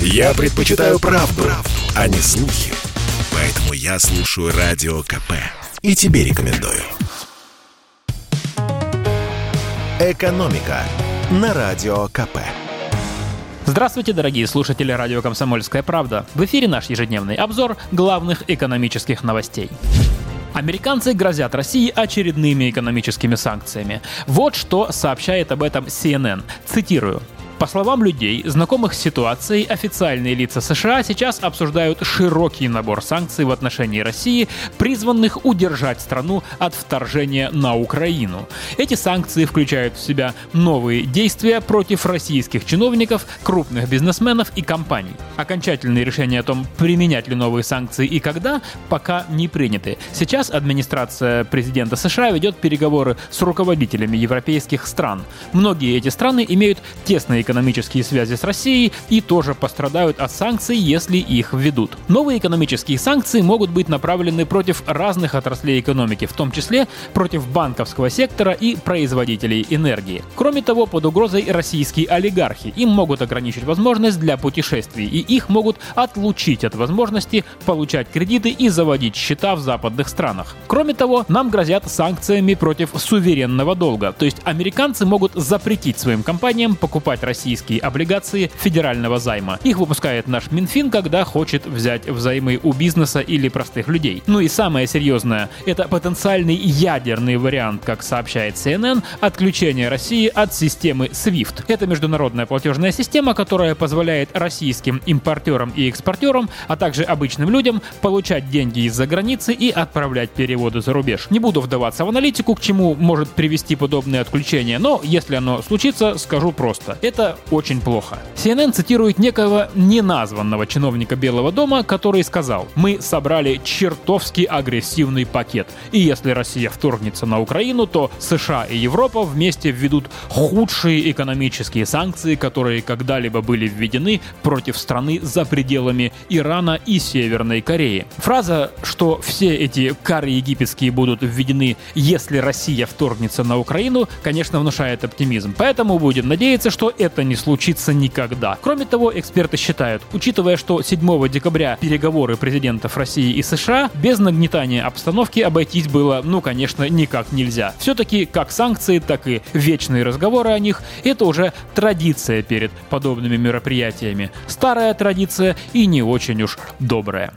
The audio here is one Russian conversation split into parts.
Я предпочитаю правду, правду, а не слухи. Поэтому я слушаю Радио КП. И тебе рекомендую. «Экономика» на Радио КП. Здравствуйте, дорогие слушатели радио «Комсомольская правда». В эфире наш ежедневный обзор главных экономических новостей. Американцы грозят России очередными экономическими санкциями. Вот что сообщает об этом CNN. Цитирую. По словам людей, знакомых с ситуацией, официальные лица США сейчас обсуждают широкий набор санкций в отношении России, призванных удержать страну от вторжения на Украину. Эти санкции включают в себя новые действия против российских чиновников, крупных бизнесменов и компаний. Окончательные решения о том, применять ли новые санкции и когда, пока не приняты. Сейчас администрация президента США ведет переговоры с руководителями европейских стран. Многие эти страны имеют тесные экономические связи с Россией и тоже пострадают от санкций, если их введут. Новые экономические санкции могут быть направлены против разных отраслей экономики, в том числе против банковского сектора и производителей энергии. Кроме того, под угрозой российские олигархи. Им могут ограничить возможность для путешествий, и их могут отлучить от возможности получать кредиты и заводить счета в западных странах. Кроме того, нам грозят санкциями против суверенного долга, то есть американцы могут запретить своим компаниям покупать российские облигации федерального займа. Их выпускает наш Минфин, когда хочет взять взаймы у бизнеса или простых людей. Ну и самое серьезное, это потенциальный ядерный вариант, как сообщает CNN, отключение России от системы SWIFT. Это международная платежная система, которая позволяет российским импортерам и экспортерам, а также обычным людям получать деньги из-за границы и отправлять переводы за рубеж. Не буду вдаваться в аналитику, к чему может привести подобное отключение, но если оно случится, скажу просто. Это очень плохо. CNN цитирует некого неназванного чиновника Белого дома, который сказал, мы собрали чертовски агрессивный пакет. И если Россия вторгнется на Украину, то США и Европа вместе введут худшие экономические санкции, которые когда-либо были введены против страны за пределами Ирана и Северной Кореи. Фраза, что все эти кары египетские будут введены, если Россия вторгнется на Украину, конечно, внушает оптимизм. Поэтому будем надеяться, что это не случится никогда. Кроме того, эксперты считают, учитывая, что 7 декабря переговоры президентов России и США, без нагнетания обстановки обойтись было, ну, конечно, никак нельзя. Все-таки как санкции, так и вечные разговоры о них – это уже традиция перед подобными мероприятиями. Старая традиция и не очень уж добрая.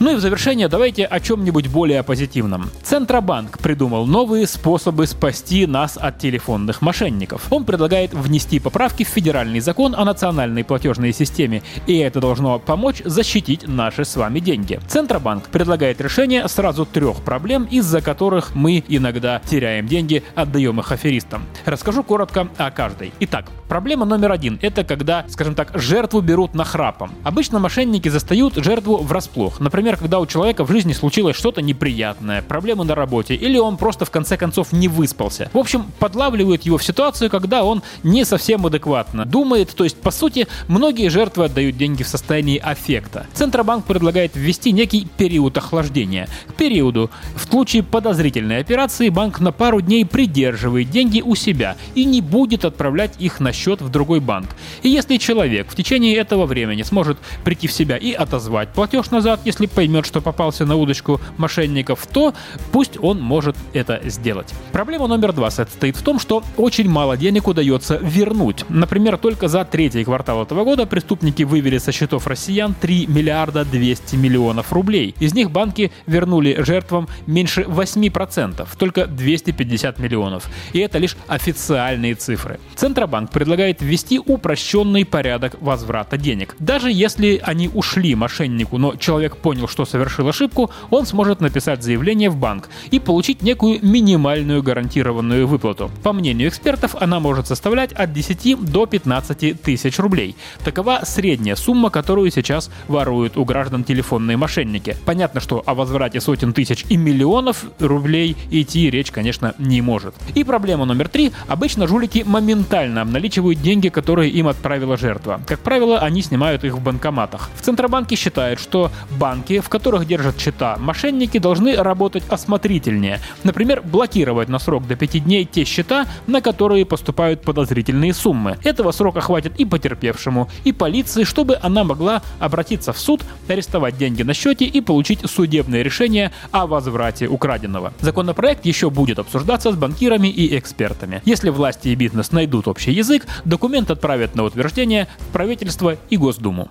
Ну и в завершение давайте о чем-нибудь более позитивном. Центробанк придумал новые способы спасти нас от телефонных мошенников. Он предлагает внести поправки в федеральный закон о национальной платежной системе, и это должно помочь защитить наши с вами деньги. Центробанк предлагает решение сразу трех проблем, из-за которых мы иногда теряем деньги, отдаем их аферистам. Расскажу коротко о каждой. Итак, проблема номер один – это когда, скажем так, жертву берут нахрапом. Обычно мошенники застают жертву врасплох. Например, когда у человека в жизни случилось что-то неприятное, проблемы на работе, или он просто в конце концов не выспался. В общем, подлавливают его в ситуацию, когда он не совсем адекватно думает, то есть, по сути, многие жертвы отдают деньги в состоянии аффекта. Центробанк предлагает ввести некий период охлаждения. К периоду в случае подозрительной операции банк на пару дней придерживает деньги у себя и не будет отправлять их на счет в другой банк. И если человек в течение этого времени сможет прийти в себя и отозвать платеж назад, если поймет, что попался на удочку мошенников, то пусть он может это сделать. Проблема номер два состоит в том, что очень мало денег удается вернуть. Например, только за третий квартал этого года преступники вывели со счетов россиян 3 миллиарда 200 миллионов рублей. Из них банки вернули жертвам меньше 8%, только 250 миллионов. И это лишь официальные цифры. Центробанк предлагает ввести упрощенный порядок возврата денег. Даже если они ушли мошеннику, но человек понял, что совершил ошибку, он сможет написать заявление в банк и получить некую минимальную гарантированную выплату. По мнению экспертов, она может составлять от 10 до 15 тысяч рублей. Такова средняя сумма, которую сейчас воруют у граждан телефонные мошенники. Понятно, что о возврате сотен тысяч и миллионов рублей идти речь, конечно, не может. И проблема номер три. Обычно жулики моментально обналичивают деньги, которые им отправила жертва. Как правило, они снимают их в банкоматах. В Центробанке считают, что банки, в которых держат счета мошенники, должны работать осмотрительнее. Например, блокировать на срок до 5 дней те счета, на которые поступают подозрительные суммы. Этого срока хватит и потерпевшему, и полиции, чтобы она могла обратиться в суд, арестовать деньги на счете и получить судебное решение о возврате украденного. Законопроект еще будет обсуждаться с банкирами и экспертами. Если власти и бизнес найдут общий язык, документ отправят на утверждение в правительство и Госдуму.